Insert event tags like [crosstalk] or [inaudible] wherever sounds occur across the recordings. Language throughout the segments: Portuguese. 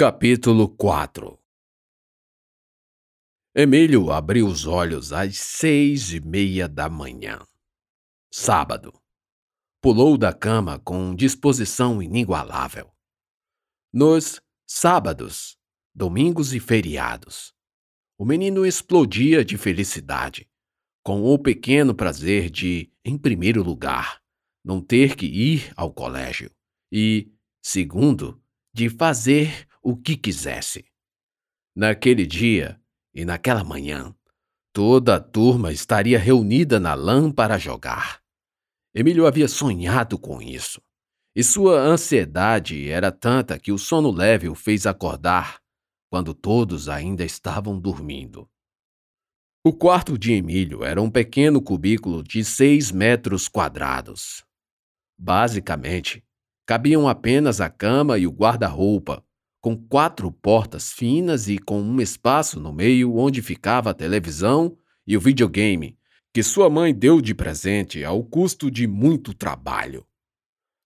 Capítulo 4 Emílio abriu os olhos às seis e meia da manhã. Sábado. Pulou da cama com disposição inigualável. Nos sábados, domingos e feriados, o menino explodia de felicidade, com o pequeno prazer de, em primeiro lugar, não ter que ir ao colégio e, segundo, de fazer o que quisesse. Naquele dia e naquela manhã, toda a turma estaria reunida na lã para jogar. Emílio havia sonhado com isso, e sua ansiedade era tanta que o sono leve o fez acordar quando todos ainda estavam dormindo. O quarto de Emílio era um pequeno cubículo de seis metros quadrados. Basicamente, cabiam apenas a cama e o guarda-roupa, com quatro portas finas e com um espaço no meio onde ficava a televisão e o videogame, que sua mãe deu de presente ao custo de muito trabalho.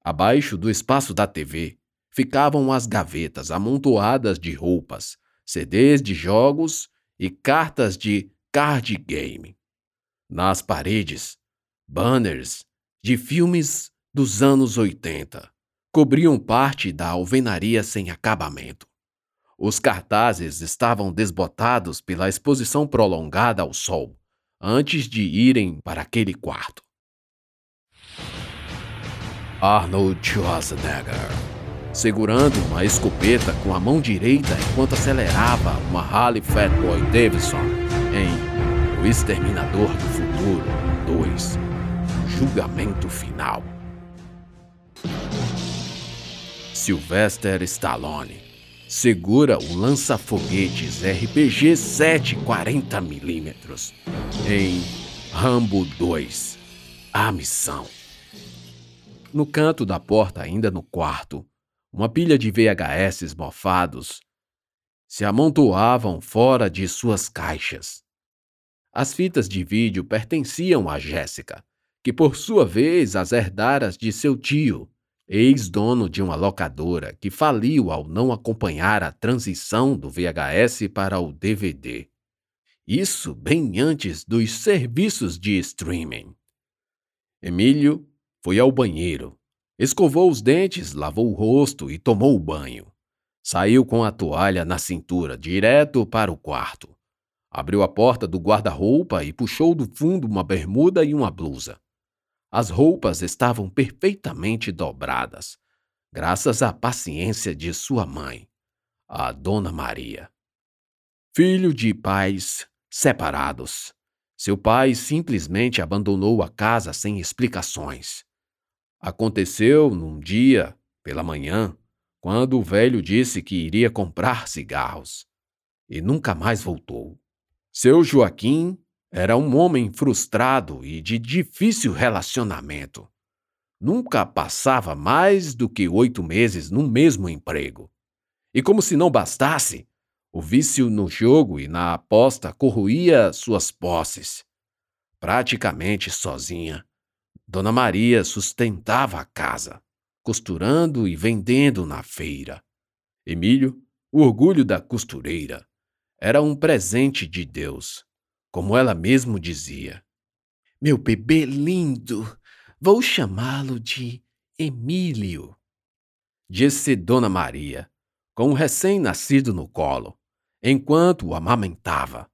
Abaixo do espaço da TV ficavam as gavetas amontoadas de roupas, CDs de jogos e cartas de card game. Nas paredes, banners de filmes dos anos 80 cobriam parte da alvenaria sem acabamento. Os cartazes estavam desbotados pela exposição prolongada ao sol, antes de irem para aquele quarto. Arnold Schwarzenegger, segurando uma escopeta com a mão direita enquanto acelerava uma Harley Fatboy Davidson em O Exterminador do Futuro 2 Julgamento Final. Sylvester Stallone segura o lança-foguetes RPG 740mm em Rambo 2 A Missão. No canto da porta, ainda no quarto, uma pilha de VHS mofados se amontoavam fora de suas caixas. As fitas de vídeo pertenciam a Jéssica, que por sua vez as herdara de seu tio, ex-dono de uma locadora que faliu ao não acompanhar a transição do VHS para o DVD. Isso bem antes dos serviços de streaming. Emílio foi ao banheiro, escovou os dentes, lavou o rosto e tomou o banho. Saiu com a toalha na cintura, direto para o quarto. Abriu a porta do guarda-roupa e puxou do fundo uma bermuda e uma blusa. As roupas estavam perfeitamente dobradas, graças à paciência de sua mãe, a Dona Maria. Filho de pais separados, seu pai simplesmente abandonou a casa sem explicações. Aconteceu num dia, pela manhã, quando o velho disse que iria comprar cigarros e nunca mais voltou. Seu Joaquim era um homem frustrado e de difícil relacionamento. Nunca passava mais do que oito meses no mesmo emprego. E como se não bastasse, o vício no jogo e na aposta corroía suas posses. Praticamente sozinha, Dona Maria sustentava a casa, costurando e vendendo na feira. Emílio, o orgulho da costureira, era um presente de Deus como ela mesmo dizia. Meu bebê lindo, vou chamá-lo de Emílio, disse Dona Maria, com um recém-nascido no colo, enquanto o amamentava.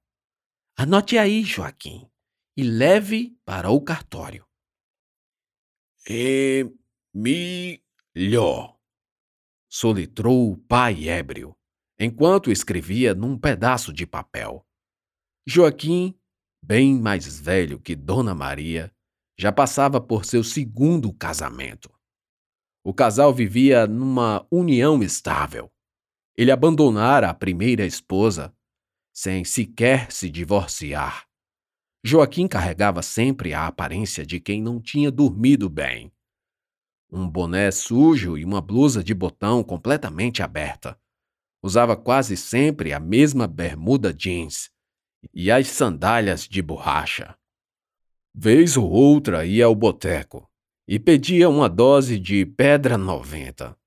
Anote aí, Joaquim, e leve para o cartório. Emílio, solitrou o pai ébrio, enquanto escrevia num pedaço de papel. Joaquim, bem mais velho que Dona Maria, já passava por seu segundo casamento. O casal vivia numa união estável. Ele abandonara a primeira esposa sem sequer se divorciar. Joaquim carregava sempre a aparência de quem não tinha dormido bem. Um boné sujo e uma blusa de botão completamente aberta. Usava quase sempre a mesma bermuda jeans e as sandálias de borracha. Vez ou outra ia ao boteco e pedia uma dose de pedra 90,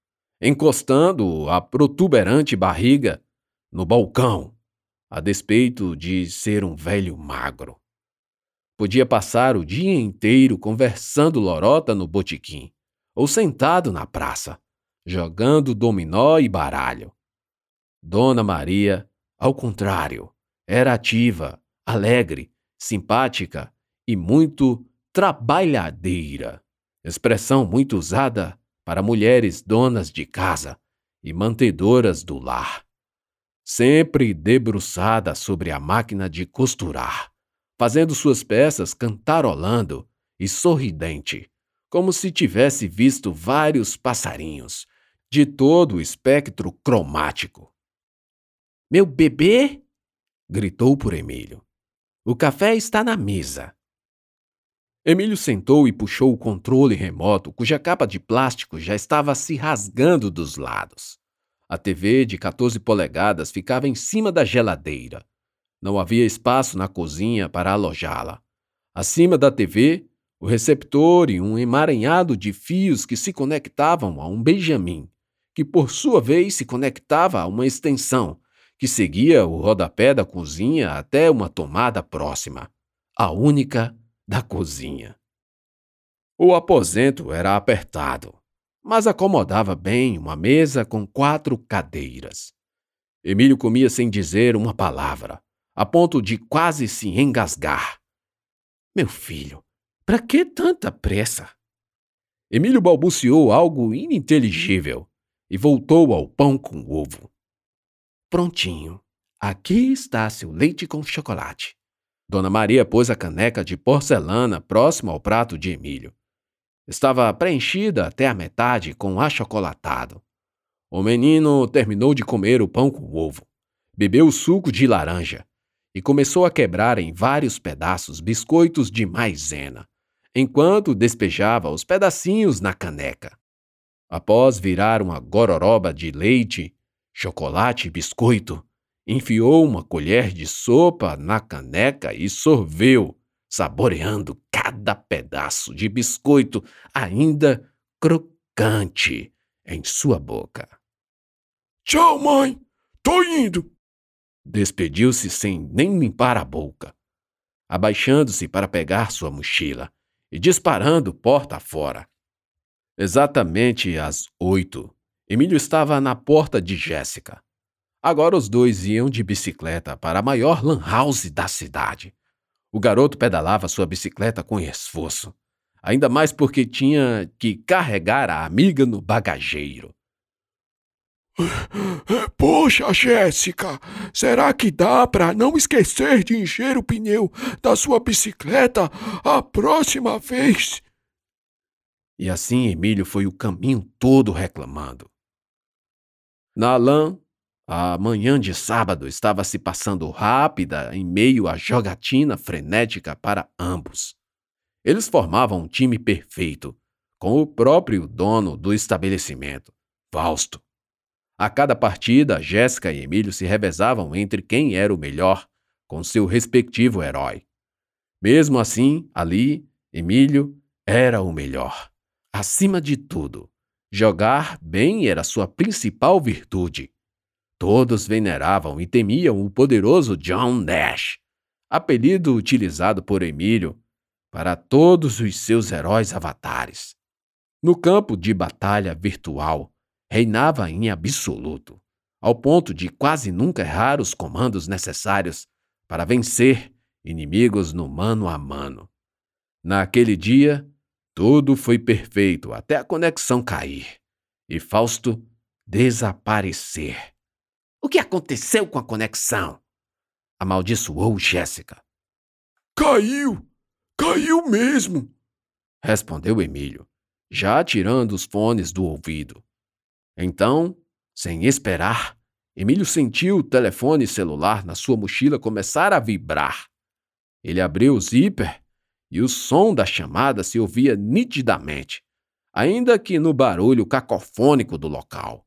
encostando a protuberante barriga no balcão, a despeito de ser um velho magro. Podia passar o dia inteiro conversando lorota no botequim, ou sentado na praça, jogando dominó e baralho. Dona Maria, ao contrário, era ativa, alegre, simpática e muito trabalhadeira, expressão muito usada para mulheres donas de casa e mantedoras do lar. Sempre debruçada sobre a máquina de costurar, fazendo suas peças cantarolando e sorridente, como se tivesse visto vários passarinhos, de todo o espectro cromático. Meu bebê? Gritou por Emílio. O café está na mesa. Emílio sentou e puxou o controle remoto, cuja capa de plástico já estava se rasgando dos lados. A TV de 14 polegadas ficava em cima da geladeira. Não havia espaço na cozinha para alojá-la. Acima da TV, o receptor e um emaranhado de fios que se conectavam a um Benjamin, que por sua vez se conectava a uma extensão, que seguia o rodapé da cozinha até uma tomada próxima, a única da cozinha. O aposento era apertado, mas acomodava bem uma mesa com quatro cadeiras. Emílio comia sem dizer uma palavra, a ponto de quase se engasgar. Meu filho, para que tanta pressa? Emílio balbuciou algo ininteligível e voltou ao pão com ovo. Prontinho. Aqui está seu leite com chocolate. Dona Maria pôs a caneca de porcelana próximo ao prato de Emílio. Estava preenchida até a metade com achocolatado. O menino terminou de comer o pão com ovo, bebeu o suco de laranja e começou a quebrar em vários pedaços biscoitos de maisena, enquanto despejava os pedacinhos na caneca. Após virar uma gororoba de leite, chocolate e biscoito, enfiou uma colher de sopa na caneca e sorveu, saboreando cada pedaço de biscoito ainda crocante em sua boca. Tchau, mãe! Tô indo! Despediu-se sem nem limpar a boca, abaixando-se para pegar sua mochila e disparando porta fora. Exatamente às oito, Emílio estava na porta de Jéssica. Agora os dois iam de bicicleta para a maior lan house da cidade. O garoto pedalava sua bicicleta com esforço, ainda mais porque tinha que carregar a amiga no bagageiro. [laughs] Poxa, Jéssica, será que dá para não esquecer de encher o pneu da sua bicicleta a próxima vez? E assim Emílio foi o caminho todo reclamando. Na lã, a manhã de sábado estava se passando rápida em meio à jogatina frenética para ambos. Eles formavam um time perfeito, com o próprio dono do estabelecimento, Fausto. A cada partida, Jéssica e Emílio se revezavam entre quem era o melhor, com seu respectivo herói. Mesmo assim, ali, Emílio era o melhor. Acima de tudo, jogar bem era sua principal virtude. Todos veneravam e temiam o poderoso John Nash, apelido utilizado por Emílio para todos os seus heróis avatares. No campo de batalha virtual, reinava em absoluto, ao ponto de quase nunca errar os comandos necessários para vencer inimigos no mano a mano. Naquele dia, tudo foi perfeito até a conexão cair e Fausto desaparecer. O que aconteceu com a conexão? Amaldiçoou Jéssica. Caiu! Caiu mesmo! Respondeu Emílio, já tirando os fones do ouvido. Então, sem esperar, Emílio sentiu o telefone celular na sua mochila começar a vibrar. Ele abriu o zíper e o som da chamada se ouvia nitidamente, ainda que no barulho cacofônico do local.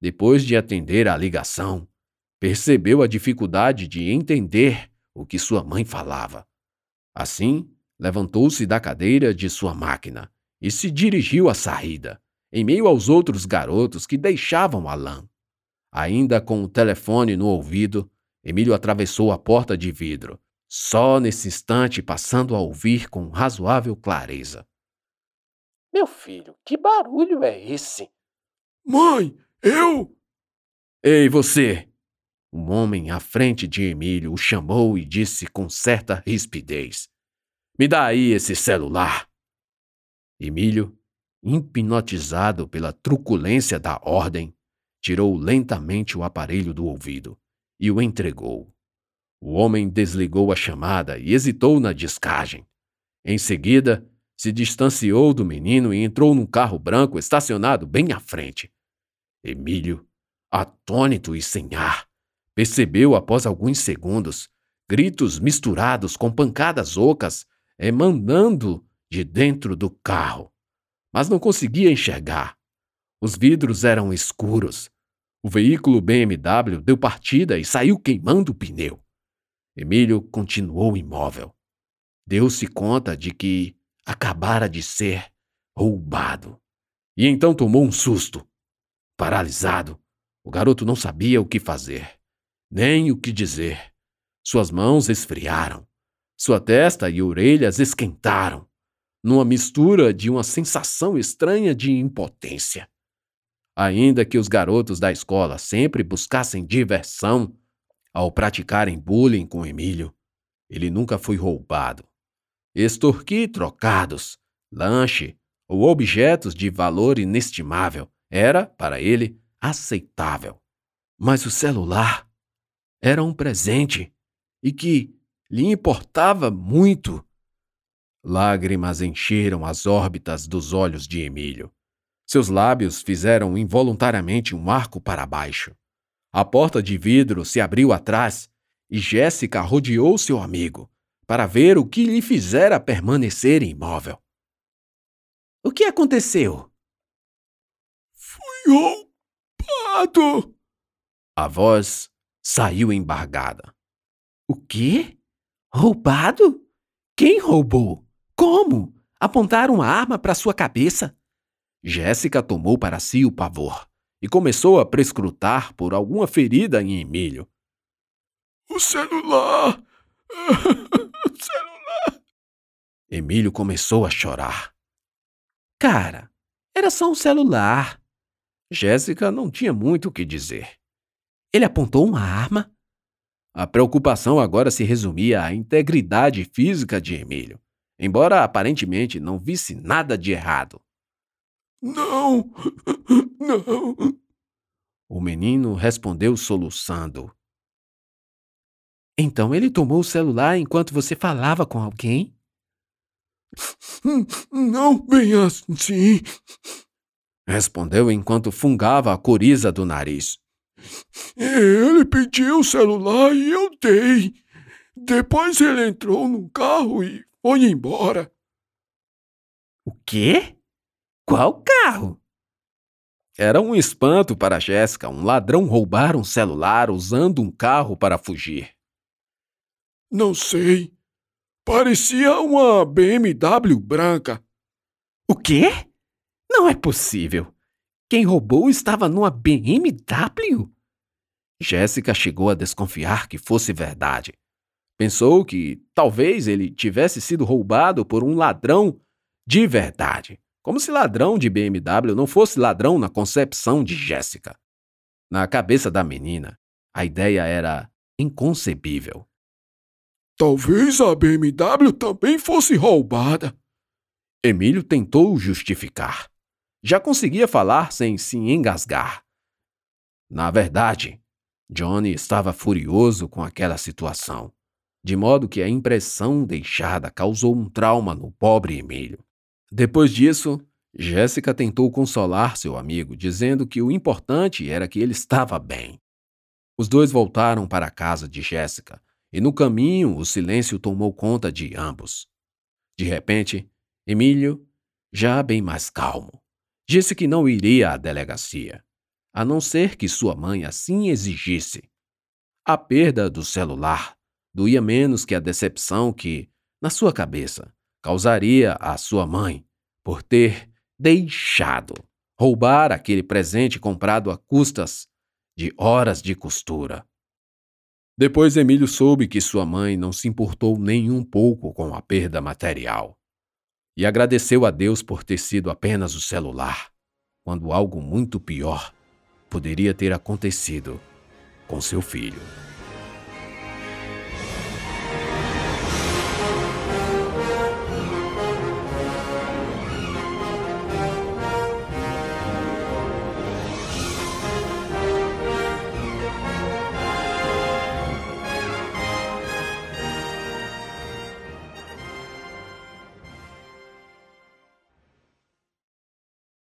Depois de atender à ligação, percebeu a dificuldade de entender o que sua mãe falava. Assim, levantou-se da cadeira de sua máquina e se dirigiu à saída, em meio aos outros garotos que deixavam a lã. Ainda com o telefone no ouvido, Emílio atravessou a porta de vidro, só nesse instante passando a ouvir com razoável clareza. Meu filho, que barulho é esse? Mãe, eu. Ei, você! Um homem à frente de Emílio o chamou e disse com certa rispidez: Me dá aí esse celular. Emílio, hipnotizado pela truculência da ordem, tirou lentamente o aparelho do ouvido e o entregou. O homem desligou a chamada e hesitou na descagem. Em seguida, se distanciou do menino e entrou num carro branco estacionado bem à frente. Emílio, atônito e sem ar, percebeu após alguns segundos gritos misturados com pancadas ocas emanando de dentro do carro, mas não conseguia enxergar. Os vidros eram escuros o veículo BMW deu partida e saiu queimando o pneu. Emílio continuou imóvel. Deu-se conta de que acabara de ser roubado. E então tomou um susto. Paralisado, o garoto não sabia o que fazer, nem o que dizer. Suas mãos esfriaram. Sua testa e orelhas esquentaram, numa mistura de uma sensação estranha de impotência. Ainda que os garotos da escola sempre buscassem diversão ao praticarem bullying com Emílio, ele nunca foi roubado. Extorquir trocados, lanche ou objetos de valor inestimável era, para ele, aceitável. Mas o celular era um presente e que lhe importava muito. Lágrimas encheram as órbitas dos olhos de Emílio. Seus lábios fizeram involuntariamente um arco para baixo. A porta de vidro se abriu atrás e Jéssica rodeou seu amigo para ver o que lhe fizera permanecer imóvel. O que aconteceu? Fui roubado! A voz saiu embargada. O quê? Roubado? Quem roubou? Como? Apontaram uma arma para sua cabeça? Jéssica tomou para si o pavor e começou a prescrutar por alguma ferida em Emílio. O celular! [laughs] o celular! Emílio começou a chorar. Cara, era só um celular. Jéssica não tinha muito o que dizer. Ele apontou uma arma? A preocupação agora se resumia à integridade física de Emílio, embora aparentemente não visse nada de errado. Não! Não! O menino respondeu soluçando. Então ele tomou o celular enquanto você falava com alguém? Não bem assim. Respondeu enquanto fungava a coriza do nariz. Ele pediu o celular e eu dei. Depois ele entrou no carro e foi embora. O quê? Qual carro? Era um espanto para Jéssica um ladrão roubar um celular usando um carro para fugir. Não sei. Parecia uma BMW branca. O quê? Não é possível. Quem roubou estava numa BMW? Jéssica chegou a desconfiar que fosse verdade. Pensou que talvez ele tivesse sido roubado por um ladrão de verdade. Como se ladrão de BMW não fosse ladrão na concepção de Jéssica. Na cabeça da menina, a ideia era inconcebível. Talvez a BMW também fosse roubada. Emílio tentou justificar. Já conseguia falar sem se engasgar. Na verdade, Johnny estava furioso com aquela situação, de modo que a impressão deixada causou um trauma no pobre Emílio. Depois disso, Jéssica tentou consolar seu amigo, dizendo que o importante era que ele estava bem. Os dois voltaram para a casa de Jéssica, e no caminho o silêncio tomou conta de ambos. De repente, Emílio, já bem mais calmo, disse que não iria à delegacia, a não ser que sua mãe assim exigisse. A perda do celular doía menos que a decepção que, na sua cabeça, causaria à sua mãe por ter deixado roubar aquele presente comprado a custas de horas de costura. Depois Emílio soube que sua mãe não se importou nem um pouco com a perda material e agradeceu a Deus por ter sido apenas o celular, quando algo muito pior poderia ter acontecido com seu filho.